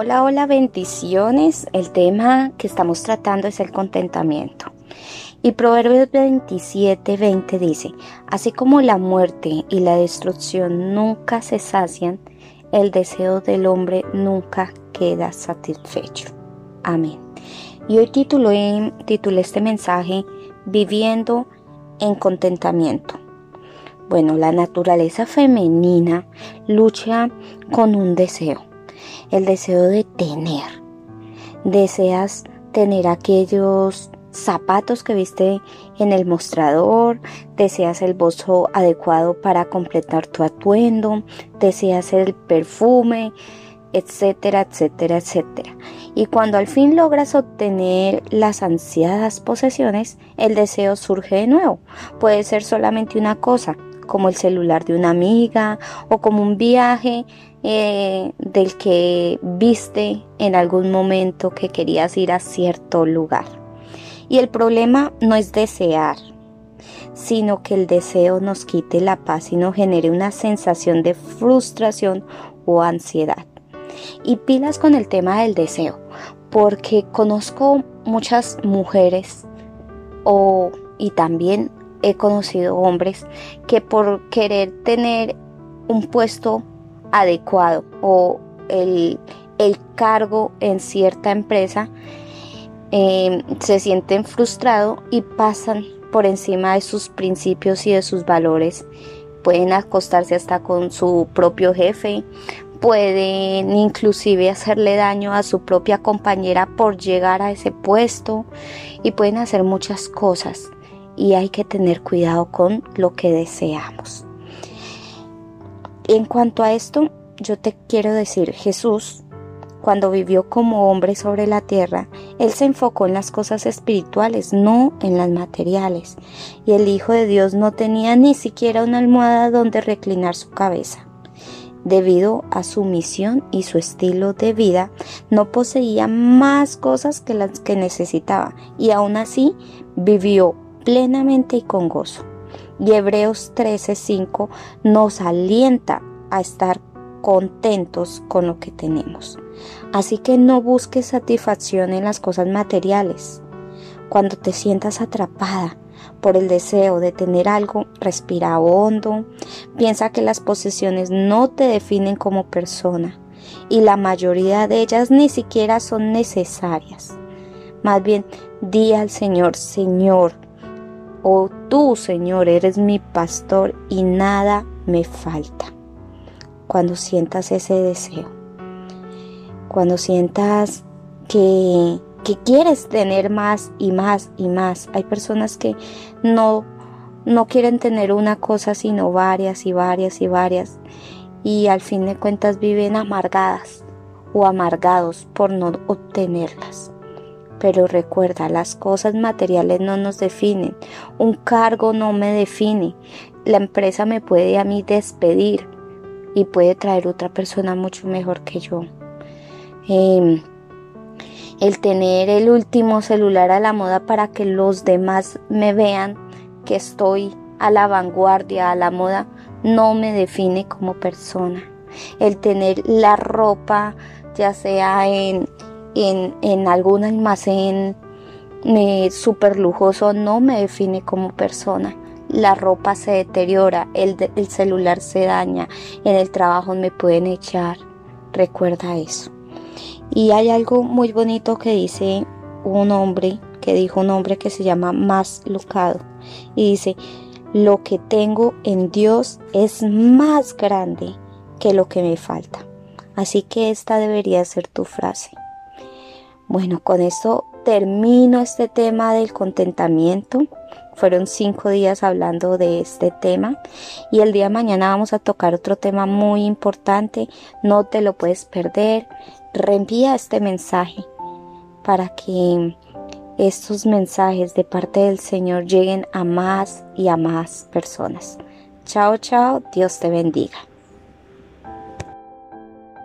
Hola, hola, bendiciones. El tema que estamos tratando es el contentamiento. Y Proverbios 27, 20 dice, así como la muerte y la destrucción nunca se sacian, el deseo del hombre nunca queda satisfecho. Amén. Y hoy titulé, este mensaje Viviendo en contentamiento. Bueno, la naturaleza femenina lucha con un deseo el deseo de tener. Deseas tener aquellos zapatos que viste en el mostrador, deseas el bolso adecuado para completar tu atuendo, deseas el perfume, etcétera, etcétera, etcétera. Y cuando al fin logras obtener las ansiadas posesiones, el deseo surge de nuevo. Puede ser solamente una cosa, como el celular de una amiga o como un viaje eh, del que viste en algún momento que querías ir a cierto lugar. Y el problema no es desear, sino que el deseo nos quite la paz y nos genere una sensación de frustración o ansiedad. Y pilas con el tema del deseo, porque conozco muchas mujeres o y también he conocido hombres que por querer tener un puesto adecuado o el, cargo en cierta empresa em, se sienten frustrados y pasan por encima de sus principios y de sus valores. Pueden acostarse hasta con su propio jefe, pueden inclusive hacerle daño a su propia compañera por llegar a ese puesto y pueden hacer muchas cosas y hay que tener cuidado con lo que deseamos. En cuanto a esto, yo te quiero decir, Jesús, cuando vivió como hombre sobre la tierra, Él se enfocó en las cosas espirituales, no en las materiales. Y el Hijo de Dios no tenía ni siquiera una almohada donde reclinar su cabeza. Debido a su misión y su estilo de vida, no poseía más cosas que las que necesitaba y aún así vivió plenamente y con gozo. Y Hebreos 13:5 nos alienta a estar contentos con lo que tenemos. Así que no busques satisfacción en las cosas materiales. Cuando te sientas atrapada por el deseo de tener algo, respira hondo, piensa que las posesiones no te definen como persona y la mayoría de ellas ni siquiera son necesarias. Más bien, di al Señor, Señor, Oh tú, Señor, eres mi pastor y nada me falta. Cuando sientas ese deseo, cuando sientas que, que quieres tener más y más y más. Hay personas que no, no quieren tener una cosa, sino varias y varias y varias. Y al fin de cuentas viven amargadas o amargados por no obtenerlas. Pero recuerda, las cosas materiales no nos definen, un cargo no me define, la empresa me puede a mí despedir y puede traer otra persona mucho mejor que yo. Em, el tener el último celular a la moda para que los demás me vean que estoy a la vanguardia, a la moda, no me define como persona. El tener la ropa, ya sea en en, algún almacén eh, súper lujoso no me define como persona. La ropa se deteriora, el, el celular se daña, en el trabajo me pueden echar. Recuerda eso. Y hay algo muy bonito que dice un hombre, que dijo un hombre que se llama Más Lucado. Y dice, lo que tengo en Dios es más grande que lo que me falta. Así que esta debería ser tu frase. Bueno, con esto termino este tema del contentamiento. Fueron cinco días hablando de este tema y el día de mañana vamos a tocar otro tema muy importante. No te lo puedes perder. Reenvía este mensaje para que estos mensajes de parte del Señor lleguen a más y a más personas. Chao, chao. Dios te bendiga.